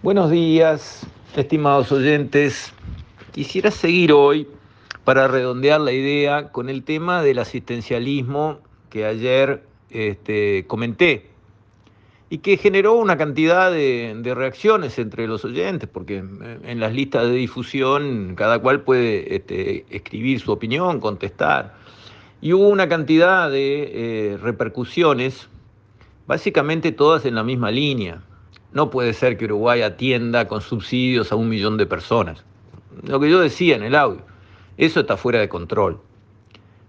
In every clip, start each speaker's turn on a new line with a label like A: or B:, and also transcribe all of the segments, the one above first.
A: Buenos días, estimados oyentes. Quisiera seguir hoy para redondear la idea con el tema del asistencialismo que ayer este, comenté y que generó una cantidad de, reacciones entre los oyentes, porque en las listas de difusión cada cual puede este, escribir su opinión, contestar. Y hubo una cantidad de eh, repercusiones, básicamente todas en la misma línea. No puede ser que Uruguay atienda con subsidios a un millón de personas. Lo que yo decía en el audio, eso está fuera de control.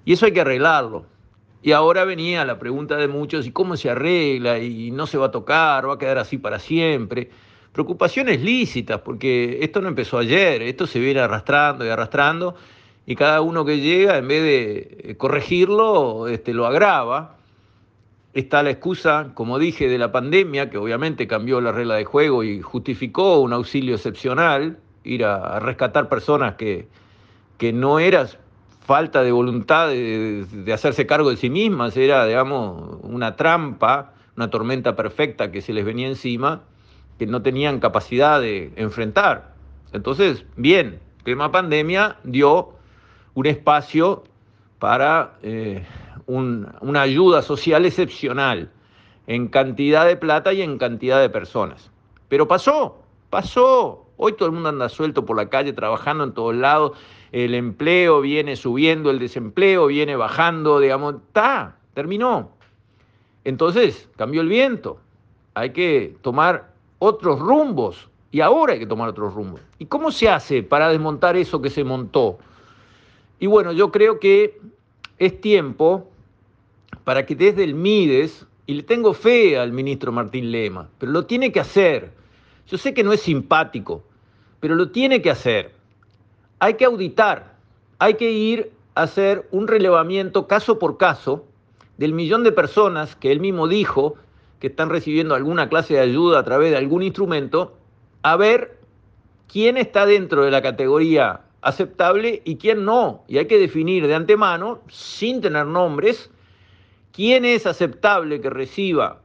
A: Y eso hay que arreglarlo. Y ahora venía la pregunta de muchos, ¿y cómo se arregla? ¿Y no se va a tocar? ¿Va a quedar así para siempre? Preocupaciones lícitas, porque esto no empezó ayer, esto se viene arrastrando y arrastrando, y cada uno que llega, en vez de corregirlo, este, lo agrava está la excusa, como dije, de la pandemia, que obviamente cambió la regla de juego y justificó un auxilio excepcional, ir a, rescatar personas que, que no era falta de voluntad de, de, hacerse cargo de sí mismas, era, digamos, una trampa, una tormenta perfecta que se les venía encima, que no tenían capacidad de enfrentar. Entonces, bien, el tema pandemia dio un espacio para... Eh, un, una ayuda social excepcional en cantidad de plata y en cantidad de personas. Pero pasó, pasó. Hoy todo el mundo anda suelto por la calle trabajando en todos lados. El empleo viene subiendo, el desempleo viene bajando, digamos, está, terminó. Entonces, cambió el viento. Hay que tomar otros rumbos. Y ahora hay que tomar otros rumbos. ¿Y cómo se hace para desmontar eso que se montó? Y bueno, yo creo que es tiempo para que desde el MIDES, y le tengo fe al ministro Martín Lema, pero lo tiene que hacer. Yo sé que no es simpático, pero lo tiene que hacer. Hay que auditar, hay que ir a hacer un relevamiento caso por caso del millón de personas que él mismo dijo que están recibiendo alguna clase de ayuda a través de algún instrumento, a ver quién está dentro de la categoría aceptable y quién no. Y hay que definir de antemano, sin tener nombres, quién es aceptable que reciba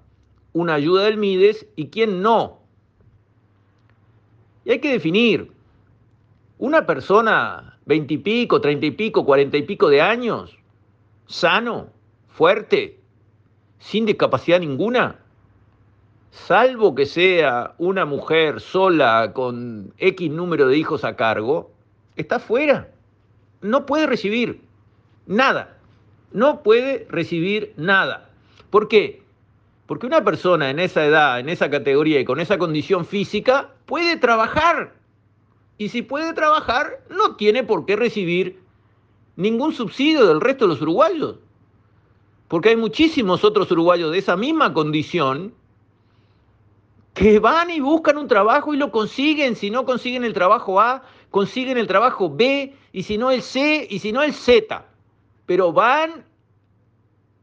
A: una ayuda del MIDES y quién no. Y hay que definir, una persona veintipico, treinta y pico, cuarenta y pico de años, sano, fuerte, sin discapacidad ninguna, salvo que sea una mujer sola con X número de hijos a cargo, está fuera. No puede recibir nada no puede recibir nada. ¿Por qué? Porque una persona en esa edad, en esa categoría y con esa condición física puede trabajar. Y si puede trabajar, no tiene por qué recibir ningún subsidio del resto de los uruguayos. Porque hay muchísimos otros uruguayos de esa misma condición que van y buscan un trabajo y lo consiguen. Si no consiguen el trabajo A, consiguen el trabajo B, y si no el C, y si no el Z pero van,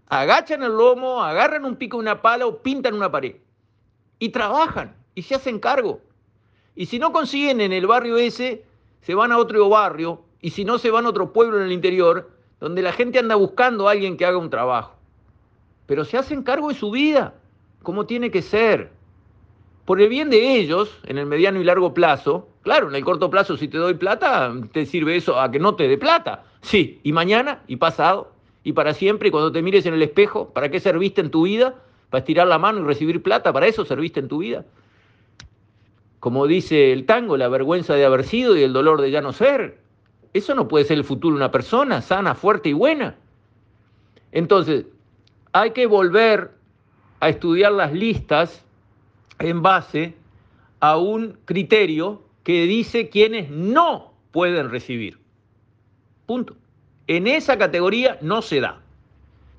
A: agachan el lomo, agarran un pico, una pala o pintan una pared. Y trabajan y se hacen cargo. Y si no consiguen en el barrio ese, se van a otro barrio. Y si no, se van a otro pueblo en el interior, donde la gente anda buscando a alguien que haga un trabajo. Pero se hacen cargo de su vida, como tiene que ser. Por el bien de ellos, en el mediano y largo plazo, claro, en el corto plazo, si te doy plata, te sirve eso a que no te dé plata. Sí, y mañana, y pasado, y para siempre, y cuando te mires en el espejo, ¿para qué serviste en tu vida? ¿Para estirar la mano y recibir plata? ¿Para eso serviste en tu vida? Como dice el tango, la vergüenza de haber sido y el dolor de ya no ser. Eso no puede ser el futuro de una persona sana, fuerte y buena. Entonces, hay que volver a estudiar las listas en base a un criterio que dice quienes no pueden recibir. Punto. En esa categoría no se da.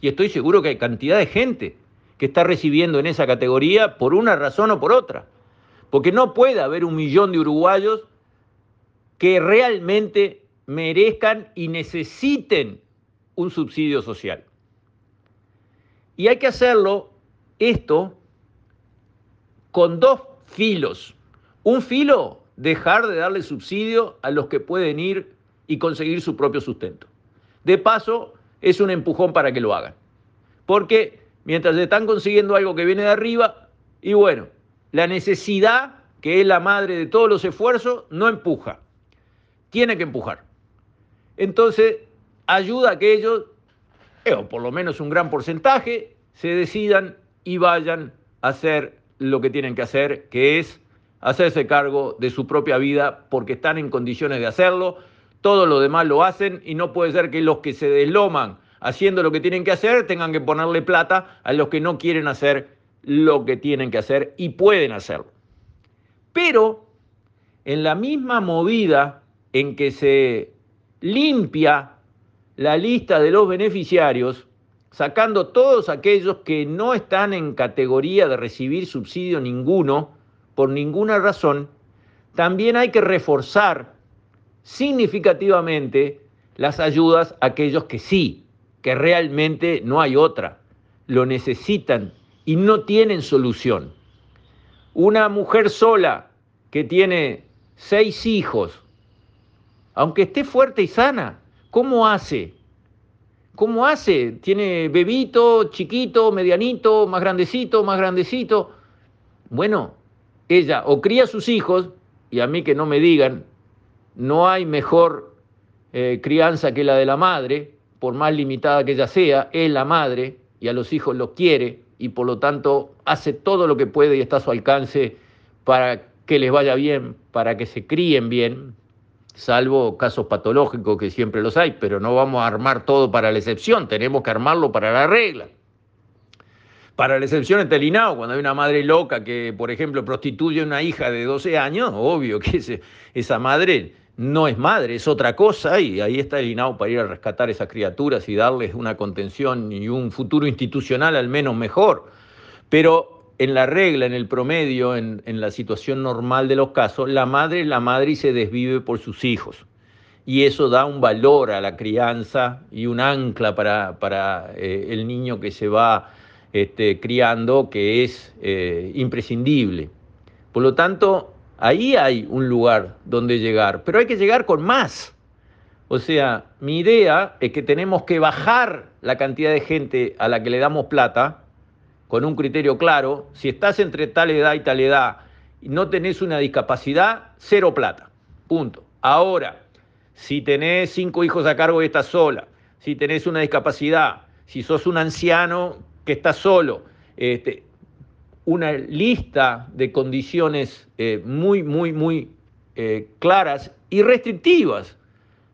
A: Y estoy seguro que hay cantidad de gente que está recibiendo en esa categoría por una razón o por otra. Porque no puede haber un millón de uruguayos que realmente merezcan y necesiten un subsidio social. Y hay que hacerlo esto con dos filos. Un filo, dejar de darle subsidio a los que pueden ir y conseguir su propio sustento. De paso, es un empujón para que lo hagan. Porque mientras están consiguiendo algo que viene de arriba, y bueno, la necesidad que es la madre de todos los esfuerzos, no empuja. Tiene que empujar. Entonces, ayuda a que ellos, eh, o por lo menos un gran porcentaje, se decidan y vayan a hacer lo que tienen que hacer, que es hacerse cargo de su propia vida porque están en condiciones de hacerlo. Todos los demás lo hacen y no puede ser que los que se desloman haciendo lo que tienen que hacer tengan que ponerle plata a los que no quieren hacer lo que tienen que hacer y pueden hacerlo. Pero en la misma movida en que se limpia la lista de los beneficiarios, sacando todos aquellos que no están en categoría de recibir subsidio ninguno, por ninguna razón, también hay que reforzar significativamente las ayudas a aquellos que sí, que realmente no hay otra, lo necesitan y no tienen solución. Una mujer sola que tiene seis hijos, aunque esté fuerte y sana, ¿cómo hace? ¿Cómo hace? Tiene bebito, chiquito, medianito, más grandecito, más grandecito. Bueno, ella o cría a sus hijos, y a mí que no me digan, no hay mejor eh, crianza que la de la madre, por más limitada que ella sea, es la madre y a los hijos los quiere y por lo tanto hace todo lo que puede y está a su alcance para que les vaya bien, para que se críen bien, salvo casos patológicos que siempre los hay, pero no vamos a armar todo para la excepción, tenemos que armarlo para la regla. Para la excepción está el INAO, cuando hay una madre loca que, por ejemplo, prostituye a una hija de 12 años, obvio que esa madre no es madre, es otra cosa, y ahí está el INAO para ir a rescatar esas criaturas y darles una contención y un futuro institucional al menos mejor. Pero en la regla, en el promedio, en, la situación normal de los casos, la madre es la madre y se desvive por sus hijos. Y eso da un valor a la crianza y un ancla para, eh, el niño que se va este, criando que es eh, imprescindible. Por lo tanto, ahí hay un lugar donde llegar, pero hay que llegar con más. O sea, mi idea es que tenemos que bajar la cantidad de gente a la que le damos plata con un criterio claro. Si estás entre tal edad y tal edad y no tenés una discapacidad, cero plata. Punto. Ahora, si tenés cinco hijos a cargo y estás sola, si tenés una discapacidad, si sos un anciano que está solo, este, una lista de condiciones eh, muy, muy, muy eh, claras y restrictivas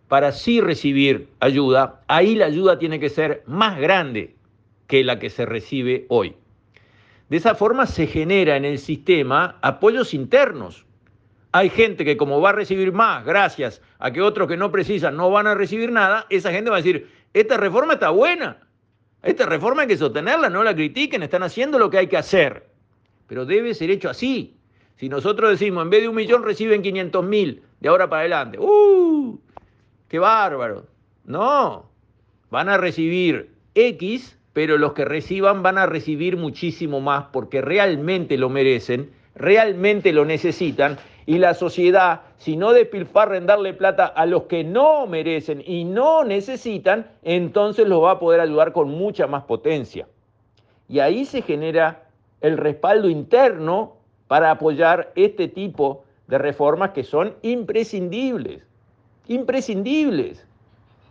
A: para sí recibir ayuda, ahí la ayuda tiene que ser más grande que la que se recibe hoy. De esa forma se genera en el sistema apoyos internos. Hay gente que como va a recibir más gracias a que otros que no precisan no van a recibir nada, esa gente va a decir, esta reforma está buena, esta reforma hay que sostenerla, no la critiquen, están haciendo lo que hay que hacer. Pero debe ser hecho así. Si nosotros decimos, en vez de un millón reciben 500 mil de ahora para adelante, ¡uh! ¡Qué bárbaro! No, van a recibir X, pero los que reciban van a recibir muchísimo más porque realmente lo merecen, realmente lo necesitan y la sociedad, si no despilfarra en darle plata a los que no merecen y no necesitan, entonces los va a poder ayudar con mucha más potencia. Y ahí se genera el respaldo interno para apoyar este tipo de reformas que son imprescindibles, imprescindibles.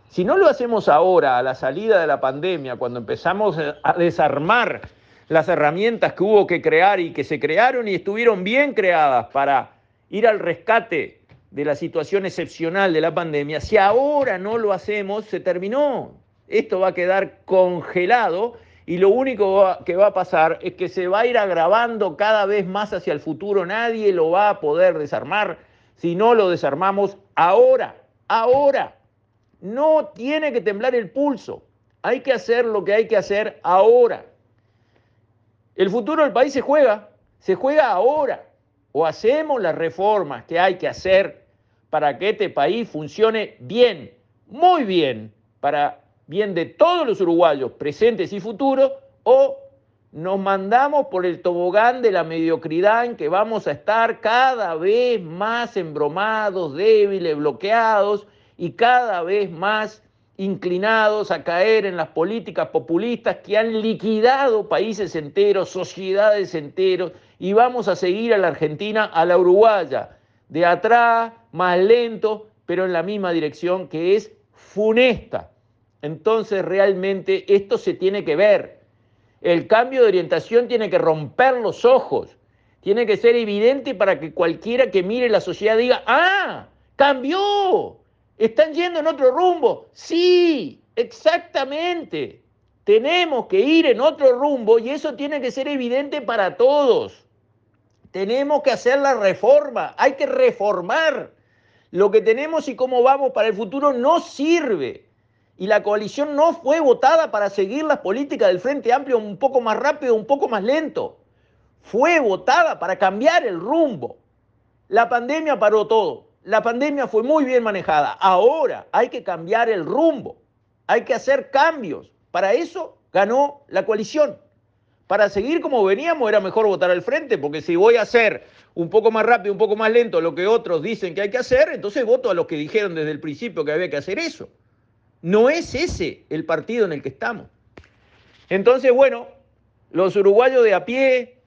A: Si no lo hacemos ahora, a la salida de la pandemia, cuando empezamos a desarmar las herramientas que hubo que crear y que se crearon y estuvieron bien creadas para ir al rescate de la situación excepcional de la pandemia, si ahora no lo hacemos, se terminó. Esto va a quedar congelado y lo único que va a pasar es que se va a ir agravando cada vez más hacia el futuro. Nadie lo va a poder desarmar si no lo desarmamos ahora, ahora. No tiene que temblar el pulso. Hay que hacer lo que hay que hacer ahora. El futuro del país se juega, se juega ahora o hacemos las reformas que hay que hacer para que este país funcione bien, muy bien, para bien de todos los uruguayos presentes y futuros, o nos mandamos por el tobogán de la mediocridad en que vamos a estar cada vez más embromados, débiles, bloqueados y cada vez más inclinados a caer en las políticas populistas que han liquidado países enteros, sociedades enteros y vamos a seguir a la Argentina, a la Uruguaya, de atrás, más lento, pero en la misma dirección que es funesta. Entonces realmente esto se tiene que ver. El cambio de orientación tiene que romper los ojos, tiene que ser evidente para que cualquiera que mire la sociedad diga, ah, cambió, están yendo en otro rumbo. Sí, exactamente. Tenemos que ir en otro rumbo y eso tiene que ser evidente para todos. Tenemos que hacer la reforma, hay que reformar. Lo que tenemos y cómo vamos para el futuro no sirve. Y la coalición no fue votada para seguir las políticas del Frente Amplio un poco más rápido, un poco más lento. Fue votada para cambiar el rumbo. La pandemia paró todo. La pandemia fue muy bien manejada. Ahora hay que cambiar el rumbo. Hay que hacer cambios. Para eso ganó la coalición. Para seguir como veníamos era mejor votar al frente, porque si voy a hacer un poco más rápido, un poco más lento lo que otros dicen que hay que hacer, entonces voto a los que dijeron desde el principio que había que hacer eso. No es ese el partido en el que estamos. Entonces, bueno, los uruguayos de a pie,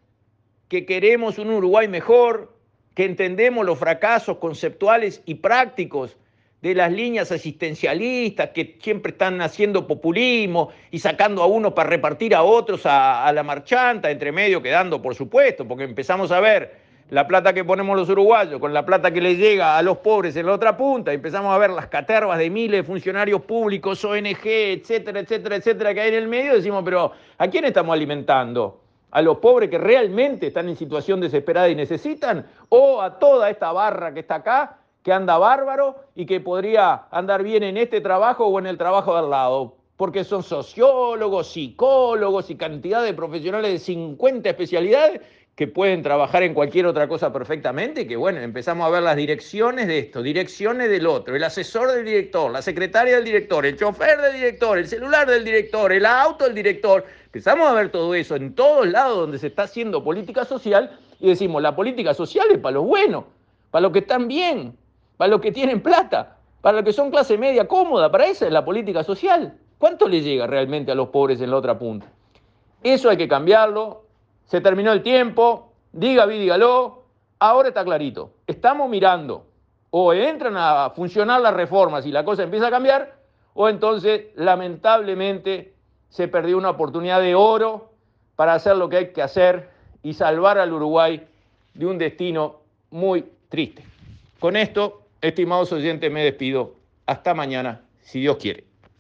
A: que queremos un Uruguay mejor, que entendemos los fracasos conceptuales y prácticos de las líneas asistencialistas que siempre están haciendo populismo y sacando a unos para repartir a otros a, la marchanta, entre medio quedando, por supuesto, porque empezamos a ver la plata que ponemos los uruguayos con la plata que les llega a los pobres en la otra punta, empezamos a ver las catervas de miles de funcionarios públicos, ONG, etcétera, etcétera, etcétera, que hay en el medio, decimos, pero ¿a quién estamos alimentando? ¿A los pobres que realmente están en situación desesperada y necesitan? ¿O a toda esta barra que está acá que anda bárbaro y que podría andar bien en este trabajo o en el trabajo de al lado, porque son sociólogos, psicólogos y cantidad de profesionales de 50 especialidades que pueden trabajar en cualquier otra cosa perfectamente, que bueno, empezamos a ver las direcciones de esto, direcciones del otro, el asesor del director, la secretaria del director, el chofer del director, el celular del director, el auto del director, empezamos a ver todo eso en todos lados donde se está haciendo política social y decimos, la política social es para los buenos, para los que están bien, para los que tienen plata, para los que son clase media cómoda, para esa es la política social. ¿Cuánto le llega realmente a los pobres en la otra punta? Eso hay que cambiarlo. Se terminó el tiempo, diga, dígalo. Ahora está clarito. Estamos mirando. O entran a funcionar las reformas y la cosa empieza a cambiar, o entonces, lamentablemente, se perdió una oportunidad de oro para hacer lo que hay que hacer y salvar al Uruguay de un destino muy triste. Con esto Estimados oyentes, me despido. Hasta mañana, si Dios quiere.